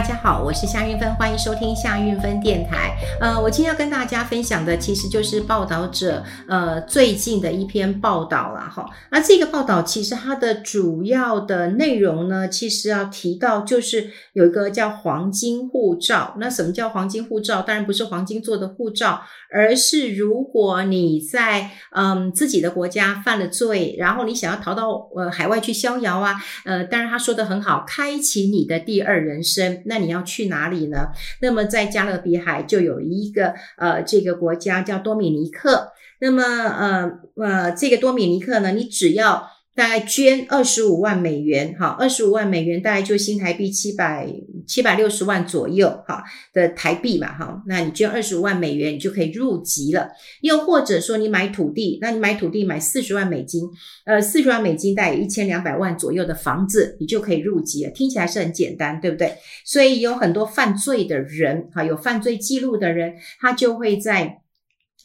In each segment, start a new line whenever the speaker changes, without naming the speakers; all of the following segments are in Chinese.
大家好，我是夏运芬，欢迎收听夏运芬电台。呃，我今天要跟大家分享的，其实就是报道者呃最近的一篇报道了哈。那这个报道其实它的主要的内容呢，其实要提到就是有一个叫黄金护照。那什么叫黄金护照？当然不是黄金做的护照，而是如果你在嗯自己的国家犯了罪，然后你想要逃到呃海外去逍遥啊，呃，当然他说的很好，开启你的第二人生。那你要去哪里呢？那么在加勒比海就有一个呃，这个国家叫多米尼克。那么呃呃，这个多米尼克呢，你只要大概捐二十五万美元，哈，二十五万美元大概就新台币七百七百六十万左右，哈的台币嘛，哈，那你捐二十五万美元，你就可以入籍了。又或者说你买土地，那你买土地买四十万美金，呃，四十万美金大概一千两百万左右的房子，你就可以入籍了。听起来是很简单，对不对？所以有很多犯罪的人，哈，有犯罪记录的人，他就会在。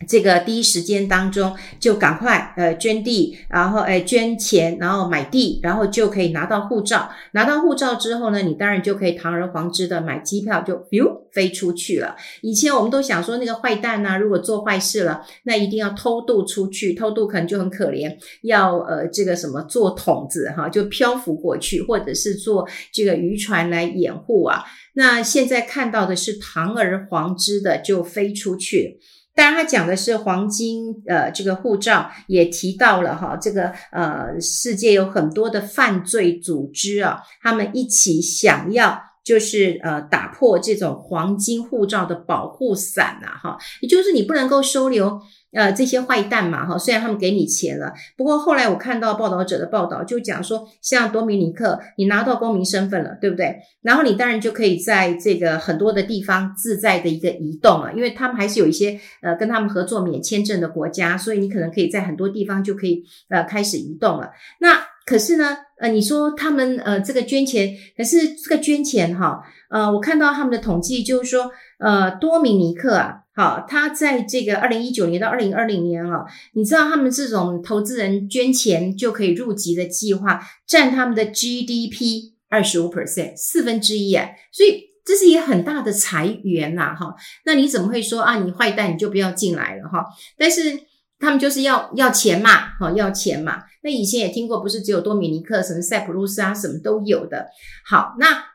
这个第一时间当中就赶快呃捐地，然后诶捐钱，然后买地，然后就可以拿到护照。拿到护照之后呢，你当然就可以堂而皇之的买机票就哟飞出去了。以前我们都想说那个坏蛋呐、如果做坏事了，那一定要偷渡出去，偷渡可能就很可怜，要呃这个什么做筒子哈，就漂浮过去，或者是做这个渔船来掩护啊。那现在看到的是堂而皇之的就飞出去。当然，他讲的是黄金，呃，这个护照也提到了哈，这个呃，世界有很多的犯罪组织啊，他们一起想要就是呃，打破这种黄金护照的保护伞呐，哈，也就是你不能够收留。呃，这些坏蛋嘛，哈，虽然他们给你钱了，不过后来我看到报道者的报道，就讲说，像多米尼克，你拿到公民身份了，对不对？然后你当然就可以在这个很多的地方自在的一个移动了，因为他们还是有一些呃跟他们合作免签证的国家，所以你可能可以在很多地方就可以呃开始移动了。那可是呢，呃，你说他们呃这个捐钱，可是这个捐钱哈，呃，我看到他们的统计就是说，呃，多米尼克啊。好，他在这个二零一九年到二零二零年啊，你知道他们这种投资人捐钱就可以入籍的计划，占他们的 GDP 二十五 percent 四分之一啊，所以这是一个很大的财源呐，哈。那你怎么会说啊，你坏蛋你就不要进来了哈？但是他们就是要要钱嘛，哈，要钱嘛。那以前也听过，不是只有多米尼克，什么塞浦路斯啊，什么都有的。好，那。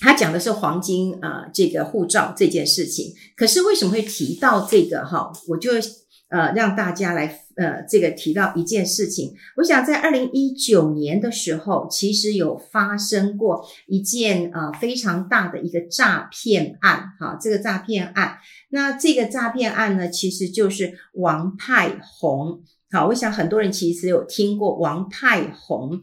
他讲的是黄金啊、呃，这个护照这件事情。可是为什么会提到这个哈？我就呃让大家来呃这个提到一件事情。我想在二零一九年的时候，其实有发生过一件呃非常大的一个诈骗案哈。这个诈骗案，那这个诈骗案呢，其实就是王派红。好，我想很多人其实有听过王派红。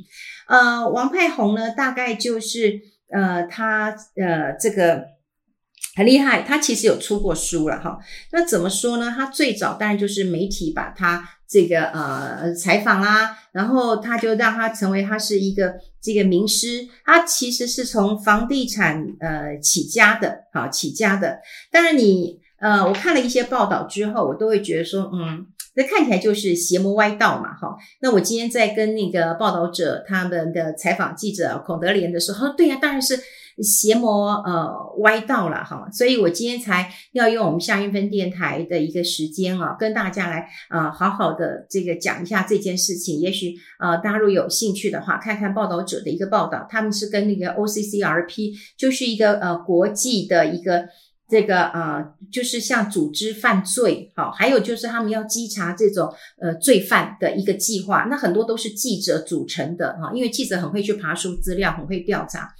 呃，王派红呢，大概就是。呃，他呃，这个很厉害，他其实有出过书了哈。那怎么说呢？他最早当然就是媒体把他这个呃采访啊，然后他就让他成为他是一个这个名师。他其实是从房地产呃起家的，好起家的。当然你呃，我看了一些报道之后，我都会觉得说，嗯。那看起来就是邪魔歪道嘛，哈。那我今天在跟那个报道者他们的采访记者孔德莲的时候，对呀，当然是邪魔呃歪道了，哈。所以我今天才要用我们夏韵芬电台的一个时间啊，跟大家来啊、呃、好好的这个讲一下这件事情。也许呃大家如果有兴趣的话，看看报道者的一个报道，他们是跟那个 OCCRP 就是一个呃国际的一个。这个啊、就是像组织犯罪，好，还有就是他们要稽查这种呃罪犯的一个计划，那很多都是记者组成的哈，因为记者很会去爬书资料，很会调查，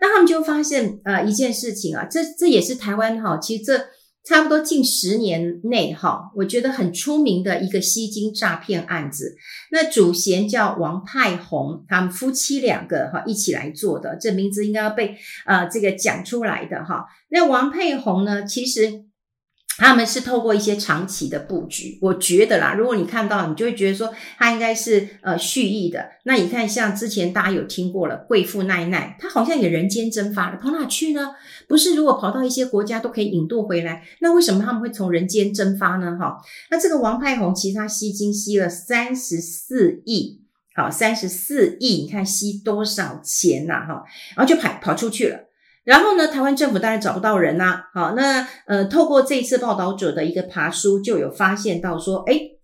那他们就发现呃一件事情啊，这这也是台湾哈，其实这。差不多近十年内，哈，我觉得很出名的一个吸金诈骗案子。那主嫌叫王派红，他们夫妻两个哈一起来做的，这名字应该要被呃这个讲出来的哈。那王佩红呢，其实。他们是透过一些长期的布局，我觉得啦，如果你看到，你就会觉得说他应该是呃蓄意的。那你看，像之前大家有听过了，贵妇奈奈，她好像也人间蒸发了，跑哪去呢？不是，如果跑到一些国家都可以引渡回来，那为什么他们会从人间蒸发呢？哈，那这个王派红其实他吸金吸了三十四亿，好，三十四亿，你看吸多少钱呐？哈，然后就跑跑出去了。然后呢，台湾政府当然找不到人呐、啊。好，那呃，透过这一次报道者的一个爬书，就有发现到说，诶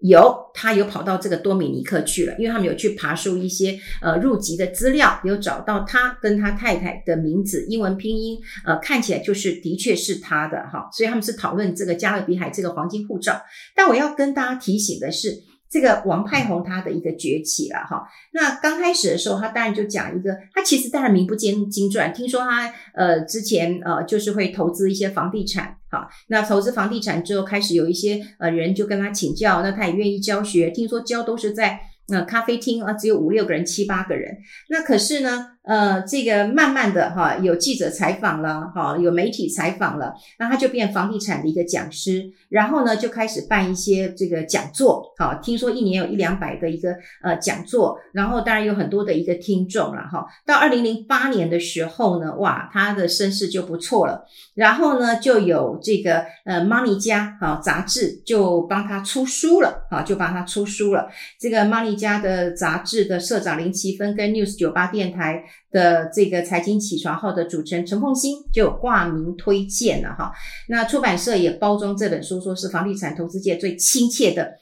有他有跑到这个多米尼克去了，因为他们有去爬书一些呃入籍的资料，有找到他跟他太太的名字，英文拼音呃看起来就是的确是他的哈，所以他们是讨论这个加勒比海这个黄金护照。但我要跟大家提醒的是。这个王派红他的一个崛起了哈，那刚开始的时候，他当然就讲一个，他其实当然名不见经传，听说他呃之前呃就是会投资一些房地产，哈，那投资房地产之后开始有一些呃人就跟他请教，那他也愿意教学，听说教都是在呃咖啡厅啊，只有五六个人、七八个人，那可是呢。呃，这个慢慢的哈，有记者采访了哈，有媒体采访了，那他就变房地产的一个讲师，然后呢就开始办一些这个讲座，好，听说一年有一两百个一个呃讲座，然后当然有很多的一个听众了哈。到二零零八年的时候呢，哇，他的身世就不错了，然后呢就有这个呃 Money 家啊杂志就帮他出书了啊，就帮他出书了。这个 Money 家的杂志的社长林奇芬跟 News 九八电台。的这个财经起床号的主持人陈凤新就有挂名推荐了哈，那出版社也包装这本书，说是房地产投资界最亲切的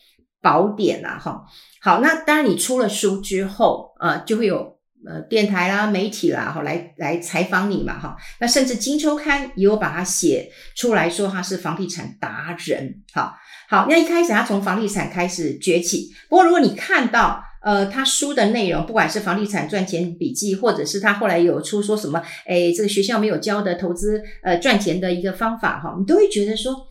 宝典了哈。好，那当然你出了书之后，呃，就会有呃电台啦、媒体啦，哈，来来采访你嘛哈。那甚至《金周刊》也有把它写出来说他是房地产达人。哈，好，那一开始他从房地产开始崛起，不过如果你看到。呃，他书的内容，不管是房地产赚钱笔记，或者是他后来有出说什么，哎，这个学校没有教的投资呃赚钱的一个方法哈，你都会觉得说，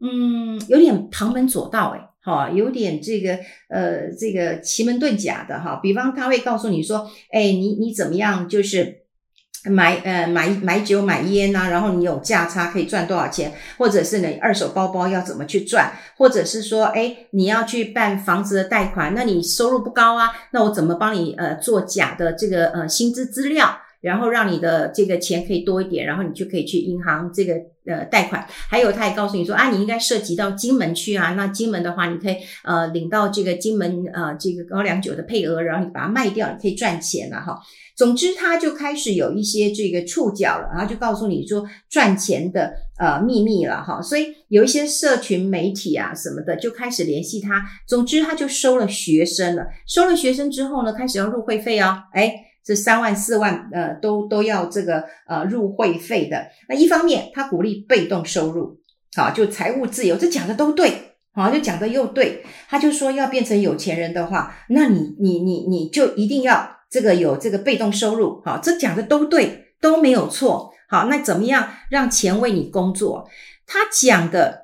嗯，有点旁门左道哎，哈，有点这个呃这个奇门遁甲的哈。比方他会告诉你说，哎，你你怎么样就是。买呃买买酒买烟呐、然后你有价差可以赚多少钱，或者是你二手包包要怎么去赚，或者是说，哎你要去办房子的贷款，那你收入不高啊，那我怎么帮你呃做假的这个呃薪资资料，然后让你的这个钱可以多一点，然后你就可以去银行这个呃贷款。还有他也告诉你说啊，你应该涉及到金门去啊，那金门的话你可以呃领到这个金门呃这个高粱酒的配额，然后你把它卖掉，你可以赚钱了哈。总之，他就开始有一些这个触角了，然后就告诉你说赚钱的呃秘密了哈。所以有一些社群媒体啊什么的就开始联系他。总之，他就收了学生了。收了学生之后呢，开始要入会费哦。诶，这三万四万呃都都要这个呃入会费的。那一方面，他鼓励被动收入，好，就财务自由，这讲的都对，好，就讲的又对。他就说要变成有钱人的话，那你你你你就一定要。这个有这个被动收入，好，这讲的都对，都没有错。好，那怎么样让钱为你工作？他讲的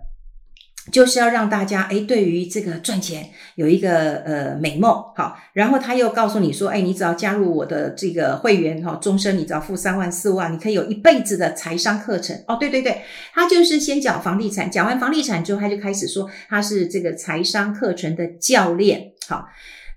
就是要让大家诶，对于这个赚钱有一个呃美梦。好，然后他又告诉你说，诶，你只要加入我的这个会员哈，终身你只要付三万四万，你可以有一辈子的财商课程。哦，对对对，他就是先讲房地产，讲完房地产之后，他就开始说他是这个财商课程的教练。好。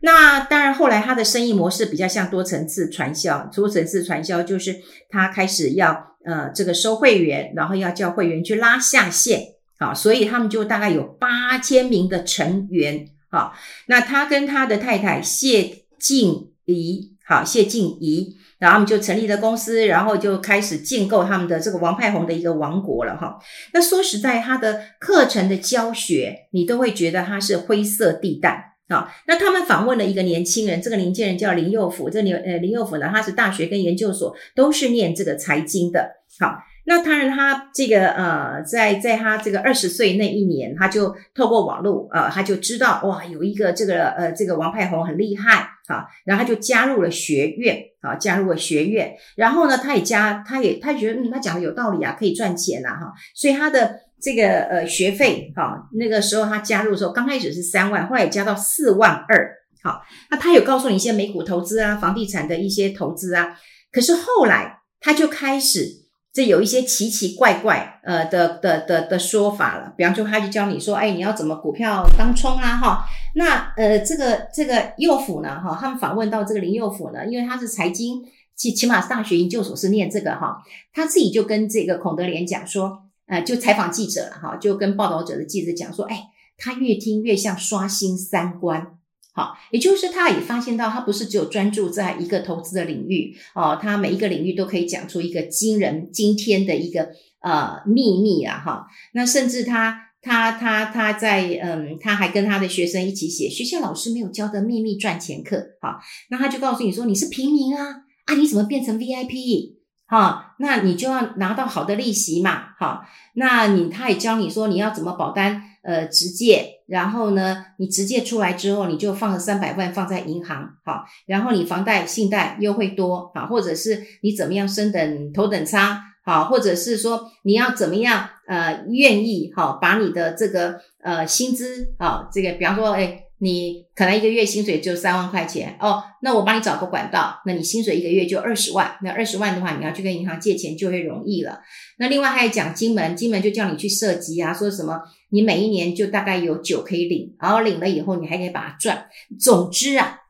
那当然，后来他的生意模式比较像多层次传销。多层次传销就是他开始要呃这个收会员，然后要叫会员去拉下线，啊，所以他们就大概有八千名的成员，好，那他跟他的太太谢静怡，好，谢静怡，然后他们就成立了公司，然后就开始建构他们的这个王派红的一个王国了哈。那说实在，他的课程的教学，你都会觉得他是灰色地带。啊，那他们访问了一个年轻人，这个年轻人叫林佑辅。这林呃林佑辅呢，他是大学跟研究所都是念这个财经的。好，那当然他这个呃，在在他这个二十岁那一年，他就透过网络呃，他就知道哇，有一个这个呃这个王派红很厉害。好，然后他就加入了学院，啊，加入了学院。然后呢，他也加，他也他觉得嗯，他讲的有道理啊，可以赚钱啊哈，所以他的。这个呃学费哈，那个时候他加入的时候，刚开始是三万，后来加到四万二。好，那他有告诉你一些美股投资啊、房地产的一些投资啊。可是后来他就开始这有一些奇奇怪怪呃的的的的说法了。比方说，他就教你说，哎，你要怎么股票当冲啊？哈，那呃这个这个幼辅呢？哈，他们访问到这个林幼辅呢，因为他是财经，起起码大学研究所是念这个哈，他自己就跟这个孔德联讲说。呃，就采访记者了哈，就跟报道者的记者讲说，哎，他越听越像刷新三观，好，也就是他也发现到，他不是只有专注在一个投资的领域哦，他每一个领域都可以讲出一个惊人、惊天的一个呃秘密啊哈。那甚至他他他他在嗯，他还跟他的学生一起写学校老师没有教的秘密赚钱课。好，那他就告诉你说，你是平民啊啊，你怎么变成 VIP？哈，那你就要拿到好的利息嘛。好，那你他也教你说你要怎么保单。呃，直借，然后呢，你直借出来之后，你就放了三百万放在银行，好，然后你房贷、信贷优惠多，好，或者是你怎么样升等头等舱，好，或者是说你要怎么样，呃，愿意，好，把你的这个呃薪资，好，这个比方说，哎。你可能一个月薪水就三万块钱哦，那我帮你找个管道，那你薪水一个月就二十万，那二十万的话，你要去跟银行借钱就会容易了。那另外还有讲金门，金门就叫你去涉及啊，说什么你每一年就大概有九可以领，然后领了以后你还可以把它赚。总之啊，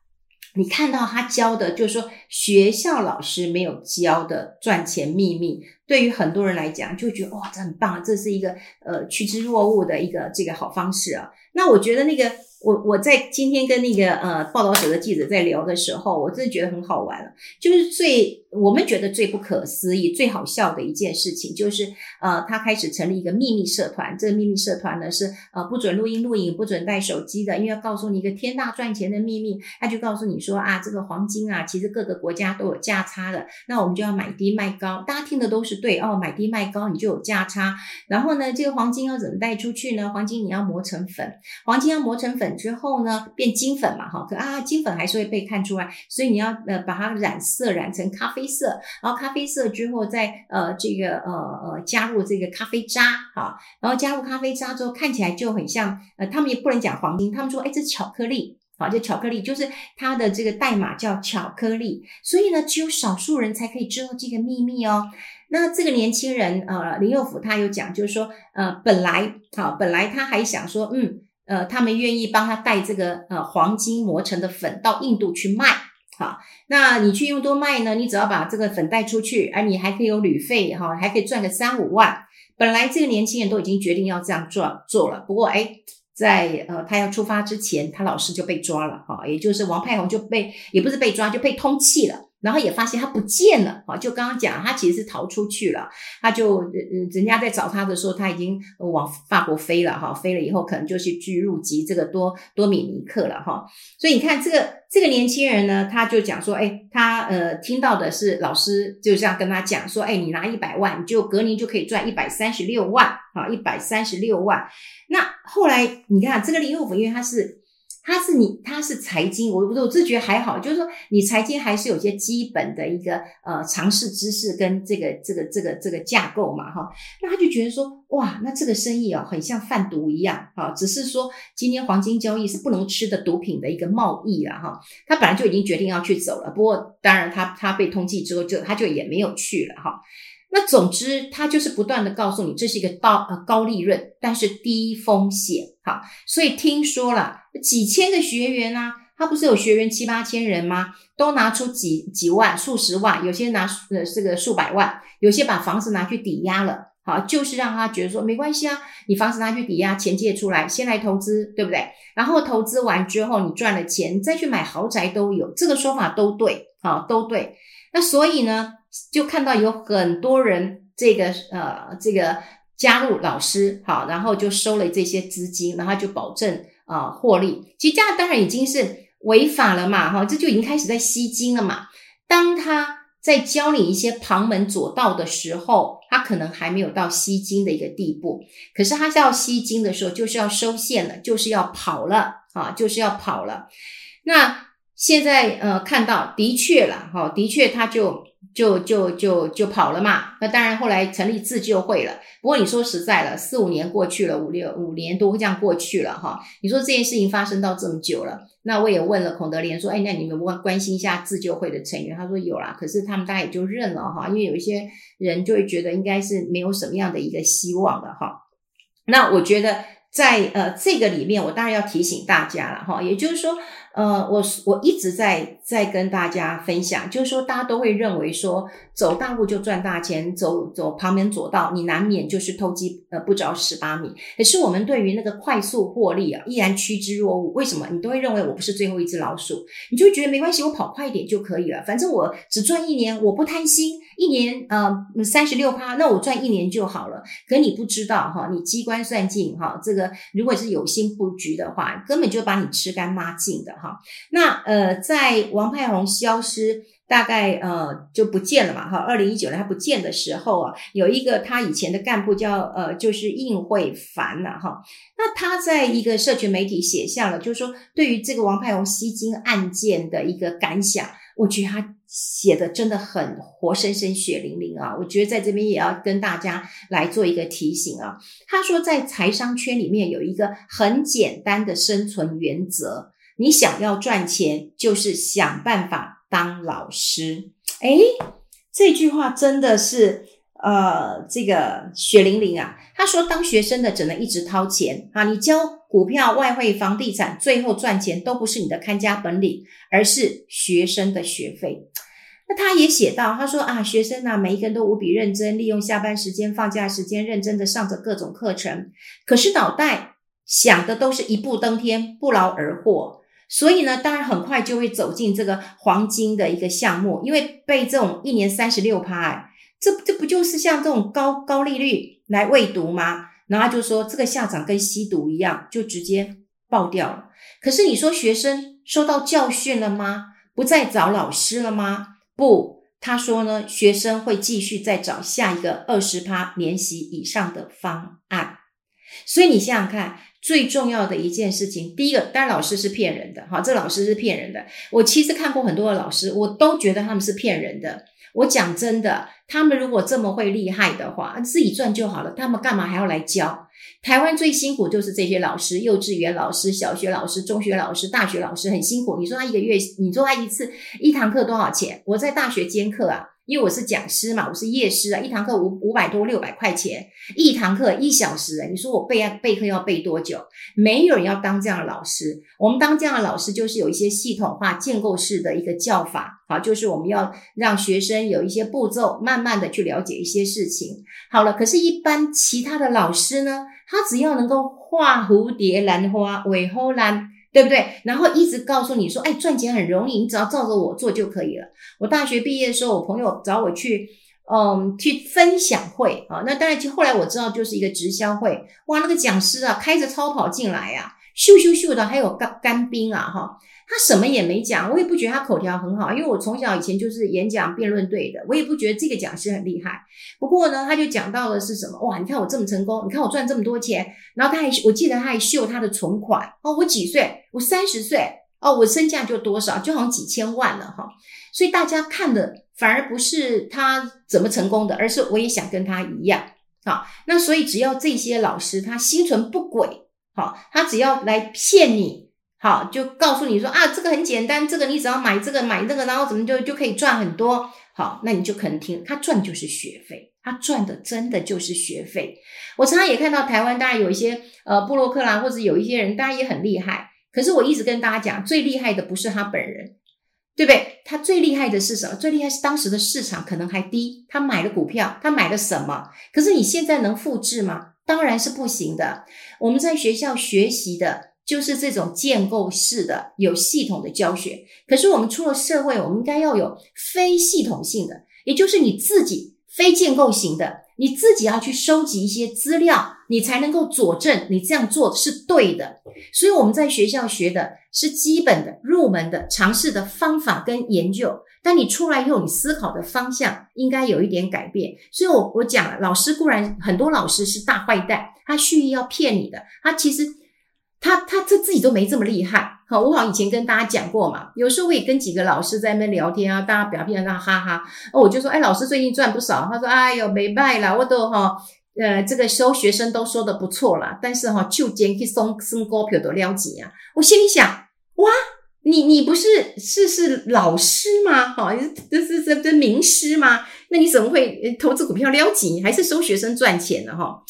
你看到他教的，就是说学校老师没有教的赚钱秘密，对于很多人来讲就觉得哇，这很棒，这是一个呃趋之若鹜的一个这个好方式啊。那我觉得那个。我我在今天跟那个呃报道者的记者在聊的时候，我真的觉得很好玩了。就是最我们觉得最不可思议、最好笑的一件事情，就是呃他开始成立一个秘密社团。这个秘密社团呢是呃不准录音录影、不准带手机的，因为要告诉你一个天大赚钱的秘密。他就告诉你说啊，这个黄金啊，其实各个国家都有价差的，那我们就要买低卖高。大家听的都是对哦，买低卖高你就有价差。然后呢，这个黄金要怎么带出去呢？黄金你要磨成粉，黄金要磨成粉。之后呢，变金粉嘛，哈，可啊，金粉还是会被看出来，所以你要呃把它染色，染成咖啡黑色，然后咖啡色之后再呃这个呃呃加入这个咖啡渣，哈，然后加入咖啡渣之后看起来就很像，呃，他们也不能讲黄金，他们说，哎，这是巧克力，好，就巧克力，就是它的这个代码叫巧克力，所以呢，只有少数人才可以知道这个秘密哦。那这个年轻人呃林右辅他有讲，就是说呃本来好，本来他还想说嗯。呃，他们愿意帮他带这个呃黄金磨成的粉到印度去卖，好，那你去用多卖呢？你只要把这个粉带出去，而你还可以有旅费哈，还可以赚个三五万。本来这个年轻人都已经决定要这样做做了，不过哎，在呃他要出发之前，他老师就被抓了哈，也就是王派红就被也不是被抓，就被通缉了。然后也发现他不见了，就刚刚讲，他其实是逃出去了，他就呃人家在找他的时候，他已经往法国飞了哈，飞了以后可能就是去入籍这个多多米尼克了哈，所以你看这个这个年轻人呢，他就讲说，哎，他呃听到的是老师就这样跟他讲说，哎，你拿一百万，你就隔年就可以赚一百三十六万啊，一百三十六万。那后来你看这个林右辅，因为他是。他是你，他是财经，我我自觉得还好，就是说你财经还是有些基本的一个呃常识知识跟这个这个这个这个架构嘛哈，那他就觉得说哇，那这个生意啊很像贩毒一样哈，只是说今天黄金交易是不能吃的毒品的一个贸易了哈，他本来就已经决定要去走了，不过当然他他被通缉之后就他就也没有去了哈。那总之，他就是不断的告诉你，这是一个高呃高利润，但是低风险，好，所以听说了几千个学员啊，他不是有学员七八千人吗？都拿出几几万、数十万，有些拿呃这个数百万，有些把房子拿去抵押了，好，就是让他觉得说没关系啊，你房子拿去抵押，钱借出来，先来投资，对不对？然后投资完之后，你赚了钱再去买豪宅都有，这个说法都对，好，都对。那所以呢？就看到有很多人这个呃这个加入老师好，然后就收了这些资金，然后就保证啊、获利。其实这样当然已经是违法了嘛，哈，这就已经开始在吸金了嘛。当他在教你一些旁门左道的时候，他可能还没有到吸金的一个地步。可是他是要吸金的时候，就是要收线了，就是要跑了啊，就是要跑了。那现在呃看到的确了，哈，的确他就。就就就就跑了嘛，那当然后来成立自救会了。不过你说实在了，四五年过去了，五六五年多这样过去了哈。你说这件事情发生到这么久了，那我也问了孔德连说，哎，那你们关关心一下自救会的成员？他说有啦，可是他们大家也就认了哈，因为有一些人就会觉得应该是没有什么样的一个希望了哈。那我觉得在呃这个里面，我当然要提醒大家了哈，也就是说，呃，我我一直在。再跟大家分享，就是说大家都会认为说走大路就赚大钱，走走旁门左道，你难免就是偷鸡呃不着蚀把米。可是我们对于那个快速获利啊，依然趋之若鹜。为什么？你都会认为我不是最后一只老鼠，你就觉得没关系，我跑快一点就可以了，反正我只赚一年，我不贪心，一年呃三十六趴，那我赚一年就好了。可你不知道哈，你机关算尽哈，这个如果是有心布局的话，根本就把你吃干抹净的哈。那呃在王派红消失，大概呃就不见了嘛哈。二零一九年他不见的时候啊，有一个他以前的干部叫呃就是应慧凡呐哈。那他在一个社群媒体写下了，就是说对于这个王派红吸金案件的一个感想，我觉得他写的真的很活生生、血淋淋啊。我觉得在这边也要跟大家来做一个提醒啊。他说在财商圈里面有一个很简单的生存原则。你想要赚钱，就是想办法当老师。诶，这句话真的是呃，这个血淋淋啊。他说，当学生的只能一直掏钱啊，你教股票、外汇、房地产，最后赚钱都不是你的看家本领，而是学生的学费。那他也写到，他说啊，学生啊，每一个人都无比认真，利用下班时间、放假时间，认真的上着各种课程，可是脑袋想的都是一步登天，不劳而获。所以呢，当然很快就会走进这个黄金的一个项目，因为被这种一年三十六趴，哎，这这不就是像这种高高利率来喂毒吗？然后就说这个下场跟吸毒一样，就直接爆掉了。可是你说学生受到教训了吗？不再找老师了吗？不，他说呢，学生会继续再找下一个二十趴年息以上的方案。所以你想想看。最重要的一件事情，第一个，当然老师是骗人的，哈，这老师是骗人的。我其实看过很多的老师，我都觉得他们是骗人的。我讲真的，他们如果这么会厉害的话，自己赚就好了，他们干嘛还要来教？台湾最辛苦就是这些老师，幼稚园老师、小学老师、中学老师、大学老师很辛苦。你说他一个月，你说他一次一堂课多少钱？我在大学兼课啊。因为我是讲师嘛，我是业师啊，一堂课五五百多六百块钱，一堂课一小时，你说我备啊备课要备多久？没有人要当这样的老师，我们当这样的老师就是有一些系统化建构式的一个教法，好，就是我们要让学生有一些步骤，慢慢的去了解一些事情。好了，可是，一般其他的老师呢，他只要能够画蝴蝶兰花，尾后兰。对不对？然后一直告诉你说，哎，赚钱很容易，你只要照着我做就可以了。我大学毕业的时候，我朋友找我去，嗯，去分享会啊。那当然，就后来我知道，就是一个直销会。哇，那个讲师啊，开着超跑进来呀，咻咻咻的，还有干干冰啊，哈。他什么也没讲，我也不觉得他口条很好，因为我从小以前就是演讲辩论队的，我也不觉得这个讲师很厉害。不过呢，他就讲到的是什么？哇，你看我这么成功，你看我赚这么多钱，然后他还，我记得他还秀他的存款哦，我几岁？我三十岁哦，我身价就多少？就好像几千万了哈。所以大家看的反而不是他怎么成功的，而是我也想跟他一样。好，那所以只要这些老师他心存不轨，好，他只要来骗你。好，就告诉你说啊，这个很简单，这个你只要买这个买那个，然后怎么就就可以赚很多。好，那你就可能听他赚就是学费，他赚的真的就是学费。我常常也看到台湾，当然有一些呃布洛克啦，或者有一些人，当然也很厉害。可是我一直跟大家讲，最厉害的不是他本人，对不对？他最厉害的是什么？最厉害是当时的市场可能还低，他买了股票，他买了什么？可是你现在能复制吗？当然是不行的。我们在学校学习的。就是这种建构式的有系统的教学，可是我们出了社会，我们应该要有非系统性的，也就是你自己非建构型的，你自己要去收集一些资料，你才能够佐证你这样做是对的。所以我们在学校学的是基本的、入门的、尝试的方法跟研究，但你出来以后，你思考的方向应该有一点改变。所以我我讲了，老师固然很多老师是大坏蛋，他蓄意要骗你的，他其实。他他他自己都没这么厉害，好，我好像以前跟大家讲过嘛，有时候我也跟几个老师在那边聊天啊，大家表面上哈哈，哦，我就说，哎，老师最近赚不少，他说，哎呦，没卖啦，我都哈，呃，这个收学生都说的不错啦，但是哈，就捡去送送股票都了解啊，我心里想，哇，你你不是是是老师吗？哈，这是这这名师吗？那你怎么会投资股票了解，还是收学生赚钱的哈？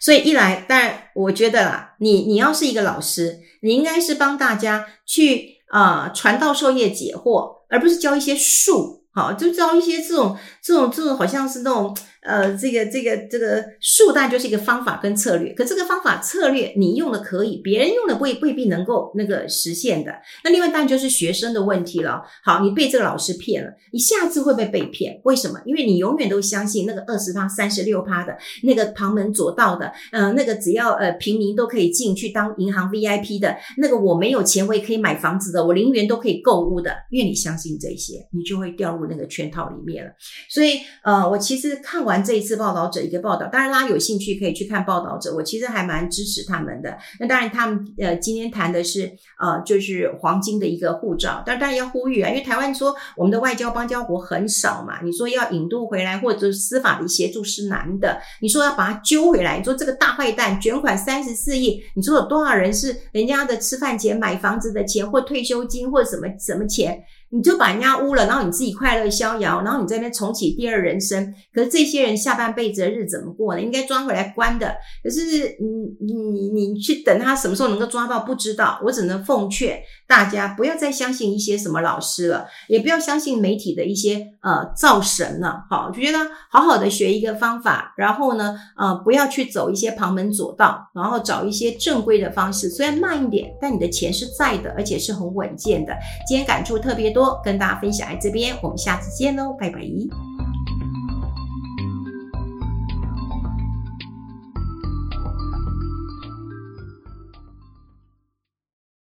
所以一来，但我觉得啦，你你要是一个老师，你应该是帮大家去啊、传道授业解惑，而不是教一些术，好，就教一些这种这种这种好像是那种。呃，这个这个这个术当然就是一个方法跟策略，可这个方法策略你用的可以，别人用的未未必能够那个实现的。那另外当然就是学生的问题了。好，你被这个老师骗了，你下次会不会被骗？为什么？因为你永远都相信那个二十趴、三十六趴的那个旁门左道的，呃，那个只要呃平民都可以进去当银行 VIP 的那个，我没有钱我也可以买房子的，我零元都可以购物的，因为你相信这些，你就会掉入那个圈套里面了。所以呃，我其实看完。这一次报道者一个报道，当然大家有兴趣可以去看报道者。我其实还蛮支持他们的。那当然，他们呃今天谈的是呃就是黄金的一个护照，但当然要呼吁啊，因为台湾说我们的外交邦交国很少嘛，你说要引渡回来或者司法的协助是难的，你说要把他揪回来，你说这个大坏蛋卷款三十四亿，你说有多少人是人家的吃饭钱、买房子的钱或退休金或什么什么钱？你就把人家污了，然后你自己快乐逍遥，然后你在那边重启第二人生。可是这些人下半辈子的日子怎么过呢？应该抓回来关的。可是你你你你去等他什么时候能够抓到，不知道。我只能奉劝大家不要再相信一些什么老师了，也不要相信媒体的一些呃造神了。好，就觉得好好的学一个方法，然后呢呃不要去走一些旁门左道，然后找一些正规的方式，虽然慢一点，但你的钱是在的，而且是很稳健的。今天感触特别多。跟大家分享在这边，我们下次见喽，拜拜。